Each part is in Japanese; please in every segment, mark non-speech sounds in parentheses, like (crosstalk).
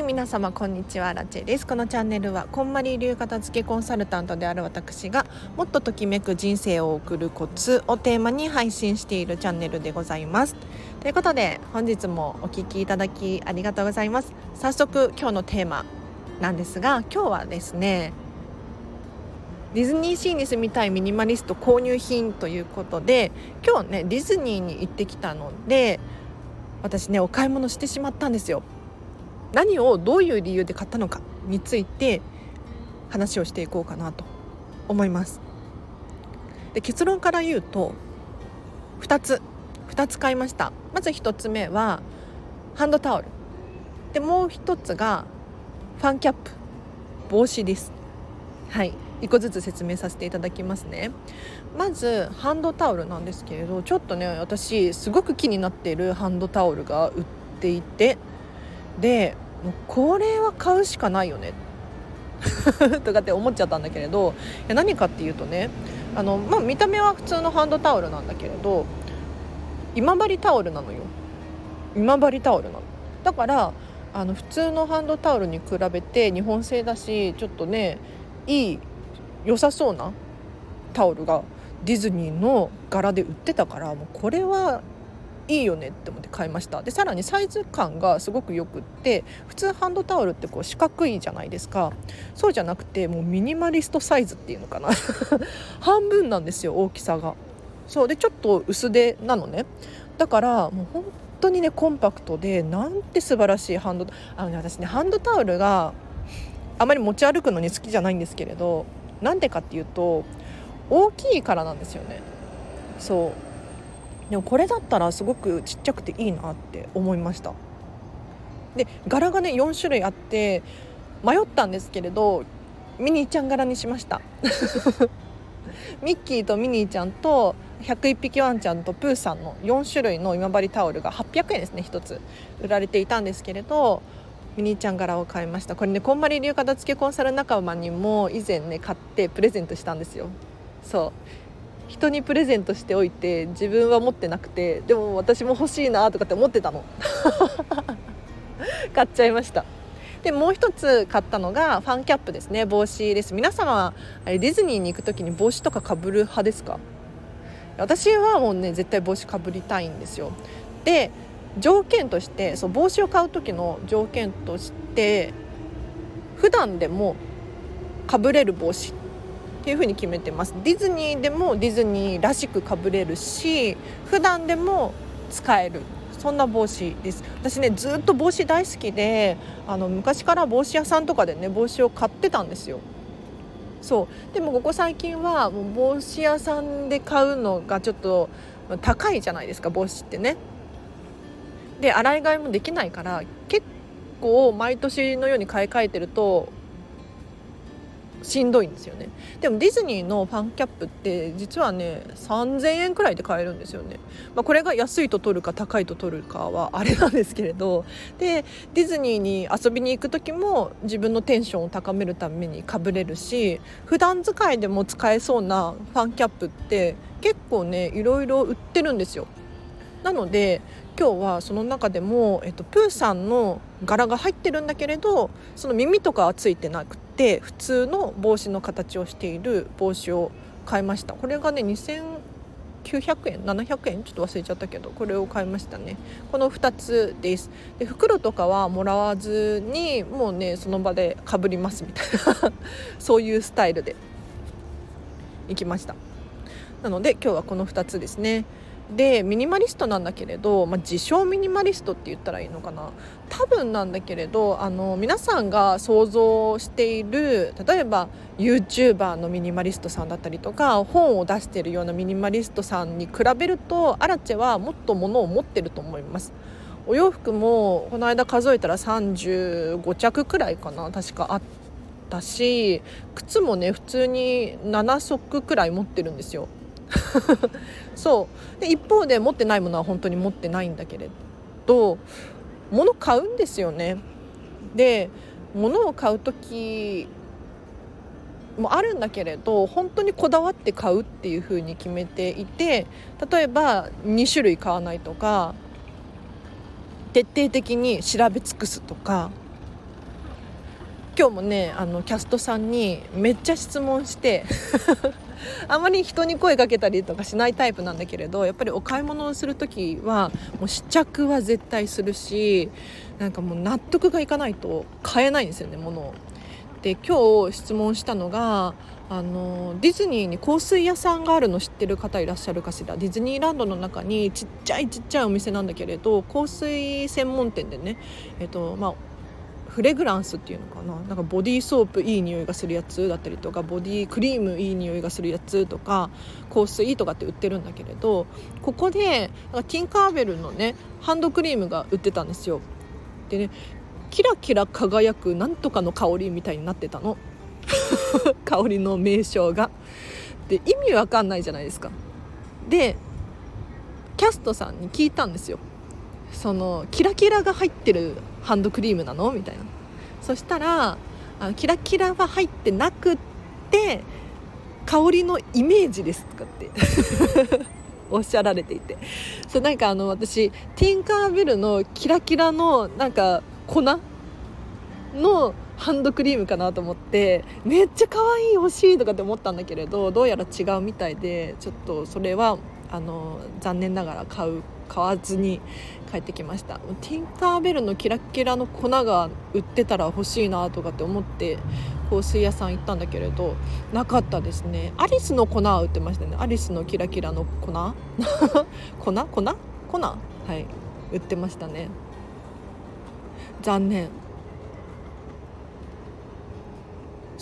い皆様こんにちは。ラチェです。このチャンネルはこんまり流片付けコンサルタントである私がもっとときめく人生を送るコツをテーマに配信しているチャンネルでございます。ということで本日もお聞きいただきありがとうございます。早速今日のテーマなんですが今日はですねディズニーシーに住みたいミニマリスト購入品ということで今日ねディズニーに行ってきたので私ねお買い物してしまったんですよ。何をどういう理由で買ったのかについて話をしていこうかなと思います。で結論から言うと2つ。2つ買いました。まず1つ目はハンドタオル。でもう1つがファンキャップ。帽子です。はい。1個ずつ説明させていただきますね。まずハンドタオルなんですけれどちょっとね私すごく気になっているハンドタオルが売っていてでもうこれは買うしかないよね。(laughs) とかって思っちゃったんだけれどいや何かっていうとねあの、まあ、見た目は普通のハンドタオルなんだけれど今治タオルなのよ。今治タオルなの。だからあの普通のハンドタオルに比べて日本製だしちょっとねいい良さそうなタオルがディズニーの柄で売ってたからもうこれはいいよねって思って買いました。でさらにサイズ感がすごくよくって普通ハンドタオルってこう四角いじゃないですか。そうじゃなくてもうミニマリストサイズっていうのかな。(laughs) 半分なんですよ大きさが。そうでちょっと薄手なのね。だからもう本当にねコンパクトでなんて素晴らしいハンドあの、ね、私ねハンドタオルがあまり持ち歩くのに好きじゃないんですけれどなんでかっていうと大きいからなんですよね。そう。でもこれだったらすごくちっちゃくていいなって思いました。で柄がね4種類あって迷ったんですけれどミニーちゃん柄にしました。(laughs) ミッキーとミニーちゃんと101匹ワンちゃんとプーさんの4種類の今治タオルが800円ですね1つ売られていたんですけれどミニーちゃん柄を買いました。これねこんまり流片付けコンサル仲間にも以前ね買ってプレゼントしたんですよ。そう。人にプレゼントしておいて自分は持ってなくてでも私も欲しいなとかって思ってたの。(laughs) 買っちゃいました。でもう一つ買ったのがファンキャップですね。帽子です。皆様はディズニーに行く時に帽子とかかぶる派ですか？私はもうね絶対帽子かぶりたいんですよ。で条件としてそう帽子を買う時の条件として普段でもかぶれる帽子っっていう風に決めてます。ディズニーでもディズニーらしくかぶれるし普段でも使える。そんな帽子です。私ねずっと帽子大好きであの昔から帽子屋さんとかでね帽子を買ってたんですよ。そう。でもここ最近はもう帽子屋さんで買うのがちょっと高いじゃないですか帽子ってね。で洗い替えもできないから結構毎年のように買い替えてるとしんどいんですよね。でもディズニーのファンキャップって実はね3000円くらいで買えるんですよね、まあ、これが安いと取るか高いと取るかはあれなんですけれど。でディズニーに遊びに行く時も自分のテンションを高めるためにかぶれるし普段使いでも使えそうなファンキャップって結構ねいろいろ売ってるんですよ。なので今日はその中でも、えっと、プーさんの柄が入ってるんだけれどその耳とかはついてなくて普通の帽子の形をしている帽子を買いました。これがね2900円700円ちょっと忘れちゃったけどこれを買いましたね。この2つです。で袋とかはもらわずにもうねその場でかぶりますみたいな (laughs) そういうスタイルで行きました。なので今日はこの2つですね。でミニマリストなんだけれど、まあ、自称ミニマリストって言ったらいいのかな多分なんだけれどあの皆さんが想像している例えば YouTuber のミニマリストさんだったりとか本を出しているようなミニマリストさんに比べるとアラチェはもっと物を持ってると思います。お洋服もこの間数えたら35着くらいかな確かあったし靴もね普通に7足くらい持ってるんですよ (laughs) そう。で一方で持ってないものは本当に持ってないんだけれど物買うんですよね。で物を買う時もあるんだけれど本当にこだわって買うっていうふうに決めていて例えば2種類買わないとか徹底的に調べ尽くすとか。今日もねあのキャストさんにめっちゃ質問してあまり人に声かけたりとかしないタイプなんだけれどやっぱりお買い物をする時はもう試着は絶対するしなんかもう納得がいかないと買えないんですよね物を。で今日質問したのがあのディズニーに香水屋さんがあるの知ってる方いらっしゃるかしら？ディズニーランドの中にちっちゃいちっちゃいお店なんだけれど香水専門店でね、えっとまあ、フレグランスっていうのかな？なんかボディーソープいい匂いがするやつだったりとかボディクリームいい匂いがするやつとか香水とかって売ってるんだけれどここでティンカーベルのねハンドクリームが売ってたんですよ。でねキラキラ輝くなんとかの香りみたいになってたの。(laughs) 香りの名称が。で意味わかんないじゃないですか。でキャストさんに聞いたんですよ。そのキラキラが入ってるハンドクリームなの？みたいな。そしたらあキラキラは入ってなくって香りのイメージですとかって。(laughs) おっしゃられていて。そうなんかあの私ティンカーベルのキラキラのなんか粉のハンドクリームかなと思ってめっちゃ可愛い欲しいとかって思ったんだけれどどうやら違うみたいでちょっとそれはあの残念ながら買う買わずに帰ってきました。ティンカーベルのキラキラの粉が売ってたら欲しいなとかって思って香水屋さん行ったんだけれどなかったですね。アリスの粉は売ってましたね。アリスのキラキラの粉？(laughs) 粉？粉？粉？はい。売ってましたね。残念。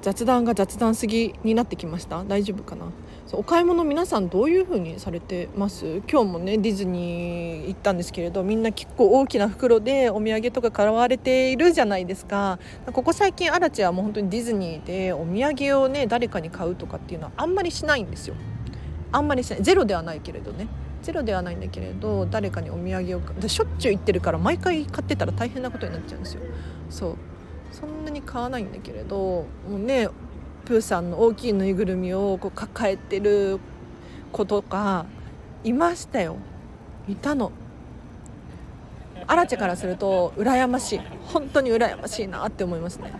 雑談が雑談すぎになってきました。大丈夫かな？お買い物皆さんどういう風にされてます？今日もねディズニー行ったんですけれどみんな結構大きな袋でお土産とか買われているじゃないですか。ここ最近アラチはもう本当にディズニーでお土産をね誰かに買うとかっていうのはあんまりしないんですよ。あんまりしない。ゼロではないけれどね。ゼロではないんだけれど誰かにお土産をしょっちゅう行ってるから毎回買ってたら大変なことになっちゃうんですよ。そう。そんなに買わないんだけれどもうねプーさんの大きいぬいぐるみをこう抱えてる子とかいましたよ。いたの。アラチェからすると羨ましい。本当に羨ましいなって思いますね。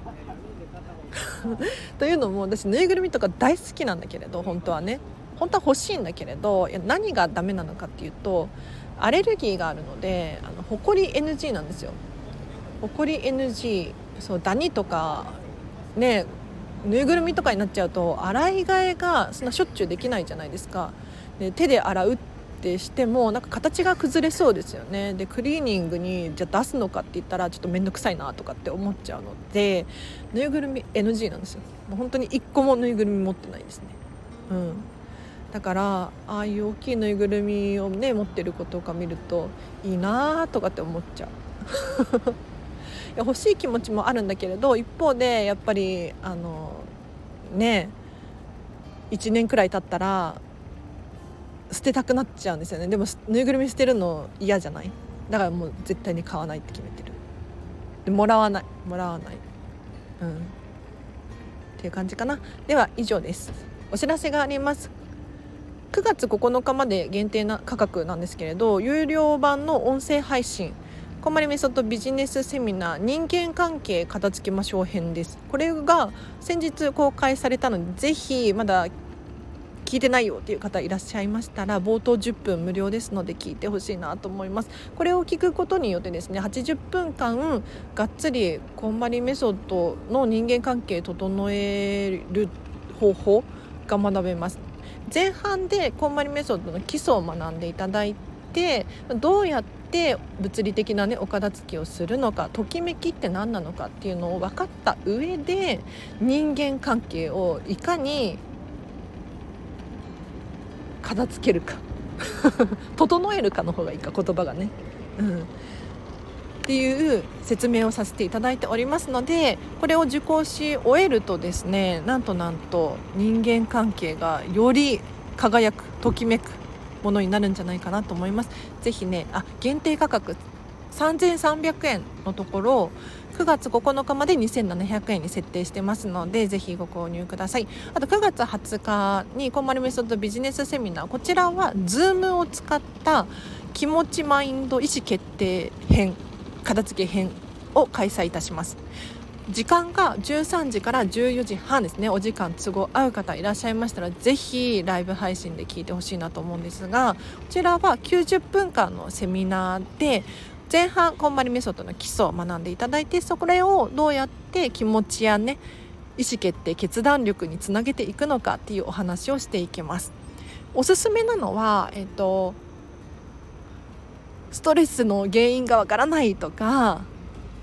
(laughs) というのも私ぬいぐるみとか大好きなんだけれど本当はね。本当は欲しいんだけれどいや何がダメなのかっていうとアレルギーがあるのであのホコリ NG なんですよ。ホコリ NG そうダニとかねぬいぐるみとかになっちゃうと洗い替えがそんなしょっちゅうできないじゃないですか。で手で洗うってしてもなんか形が崩れそうですよね。でクリーニングにじゃ出すのかって言ったらちょっと面倒くさいなとかって思っちゃうのでぬいぐるみ NG なんですよ。もう本当に1個もぬいぐるみ持ってないですね。うん。だからああいう大きいぬいぐるみをね持ってる子とか見るといいなとかって思っちゃう。欲しい気持ちもあるんだけれど一方でやっぱりあのね1年くらい経ったら捨てたくなっちゃうんですよね。でもぬいぐるみ捨てるの嫌じゃない？だからもう絶対に買わないって決めてる。でもらわない。もらわない。うん。っていう感じかな。では以上です。お知らせがあります。9月9日まで限定な価格なんですけれど有料版の音声配信こんまりメソッドビジネスセミナー人間関係片付けましょう編です。これが先日公開されたのでぜひまだ聞いてないよっていう方いらっしゃいましたら冒頭10分無料ですので聞いてほしいなと思います。これを聞くことによってですね80分間がっつりこんまりメソッドの人間関係整える方法が学べます。前半でこんまりメソッドの基礎を学んでいただいてどうやってて物理的なねお片付けをするのかときめきって何なのかっていうのを分かった上で人間関係をいかに片付けるか (laughs) 整えるかの方がいいか言葉がね。うんっていう説明をさせていただいておりますのでこれを受講し終えるとですねなんとなんと人間関係がより輝くときめくものになるんじゃないかなと思います。ぜひねあ限定価格。3300円のところ9月9日まで2700円に設定してますのでぜひご購入ください。あと9月20日にこんまりメソッドビジネスセミナー。こちらは Zoom を使った気持ちマインド意思決定編片付け編を開催いたします。時間が13時から14時半ですねお時間都合合う方いらっしゃいましたらぜひライブ配信で聞いてほしいなと思うんですがこちらは90分間のセミナーで前半こんまりメソッドの基礎を学んでいただいてそれをどうやって気持ちやね意思決定決断力につなげていくのかっていうお話をしていきます。おすすめなのは、えっと、ストレスの原因がわからないとか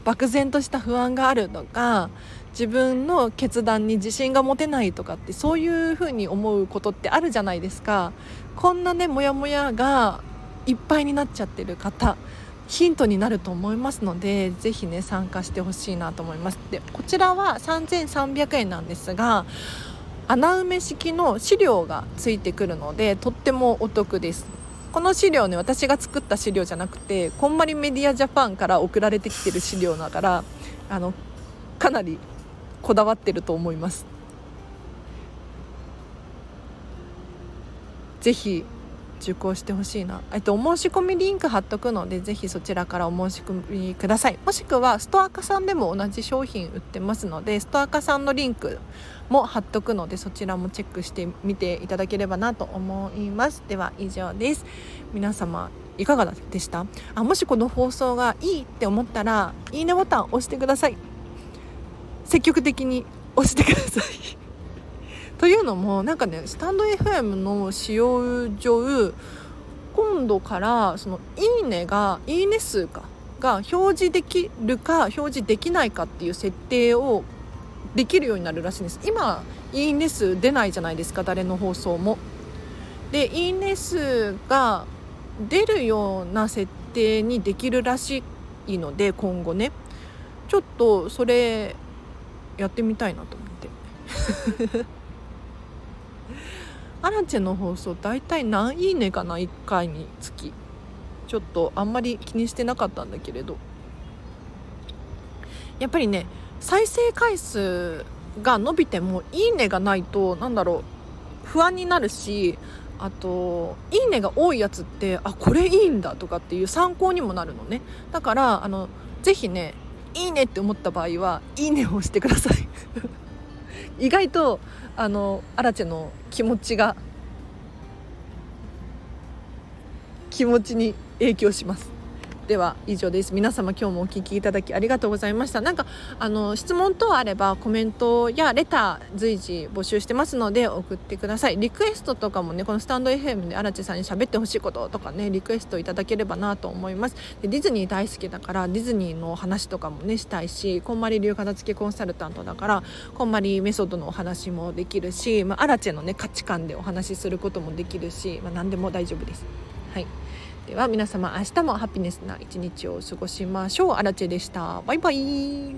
漠然とした不安があるとか自分の決断に自信が持てないとかってそういうふうに思うことってあるじゃないですか。こんなねモヤモヤがいっぱいになっちゃってる方ヒントになると思いますのでぜひね参加してほしいなと思います。でこちらは3300円なんですが穴埋め式の資料がついてくるのでとってもお得です。この資料ね私が作った資料じゃなくてこんまりメディアジャパンから送られてきてる資料だからあのかなりこだわってると思います。ぜひ受講してほしいな、えっと、お申し込みリンク貼っとくのでぜひそちらからお申し込みください。もしくはストアカさんでも同じ商品売ってますのでストアカさんのリンクも貼っとくのでそちらもチェックしてみていただければなと思います。では以上です。皆様いかがでした？あもしこの放送がいいって思ったらいいねボタン押してください。積極的に押してください。というのもなんかねスタンド FM の使用上今度からその「いいね」が「いいね数か」が表示できるか表示できないかっていう設定をできるようになるらしいんです今「いいね数」出ないじゃないですか誰の放送も。で「いいね数」が出るような設定にできるらしいので今後ねちょっとそれやってみたいなと思って。(laughs) アラチェの放送大体何いいねかな？1回につき。ちょっとあんまり気にしてなかったんだけれど。やっぱりね再生回数が伸びてもいいねがないとなんだろう不安になるしあと「いいね」が多いやつってあこれいいんだとかっていう参考にもなるのね。だからあのぜひね「いいね」って思った場合は「いいね」を押してください。意外とあのアラチェの気持ちが気持ちに影響します。では以上です。皆様今日もお聞きいただきありがとうございました。なんかあの質問等あればコメントやレター随時募集してますので送ってください。リクエストとかもねこのスタンド FM で荒地さんに喋ってほしいこととかねリクエストいただければなと思います。でディズニー大好きだからディズニーの話とかもねしたいしこんまり流片付けコンサルタントだからこんまりメソッドのお話もできるし、まあ、アラチェのね価値観でお話しすることもできるし、まあ、何でも大丈夫です。はい。では皆様明日もハピネスな一日を過ごしましょう。アラチェでした。バイバイ。